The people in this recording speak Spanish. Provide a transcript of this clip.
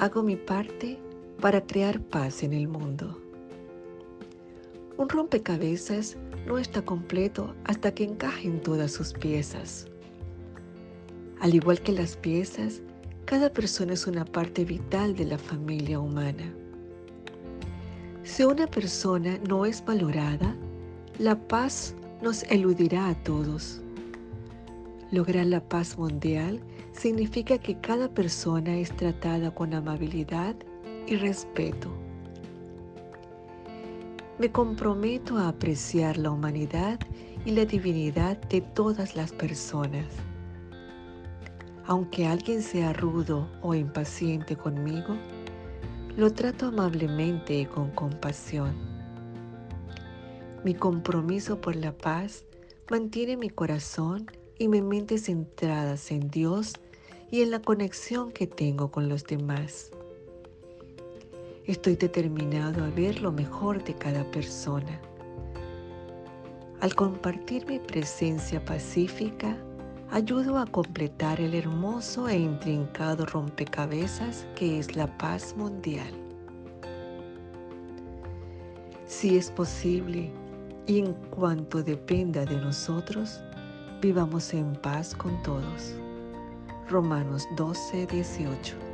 hago mi parte para crear paz en el mundo. Un rompecabezas no está completo hasta que encajen todas sus piezas. Al igual que las piezas, cada persona es una parte vital de la familia humana. Si una persona no es valorada, la paz nos eludirá a todos. Lograr la paz mundial significa que cada persona es tratada con amabilidad y respeto. Me comprometo a apreciar la humanidad y la divinidad de todas las personas. Aunque alguien sea rudo o impaciente conmigo, lo trato amablemente y con compasión. Mi compromiso por la paz mantiene mi corazón y mi mente centradas en Dios y en la conexión que tengo con los demás. Estoy determinado a ver lo mejor de cada persona. Al compartir mi presencia pacífica, ayudo a completar el hermoso e intrincado rompecabezas que es la paz mundial. Si es posible y en cuanto dependa de nosotros, vivamos en paz con todos. Romanos 12, 18.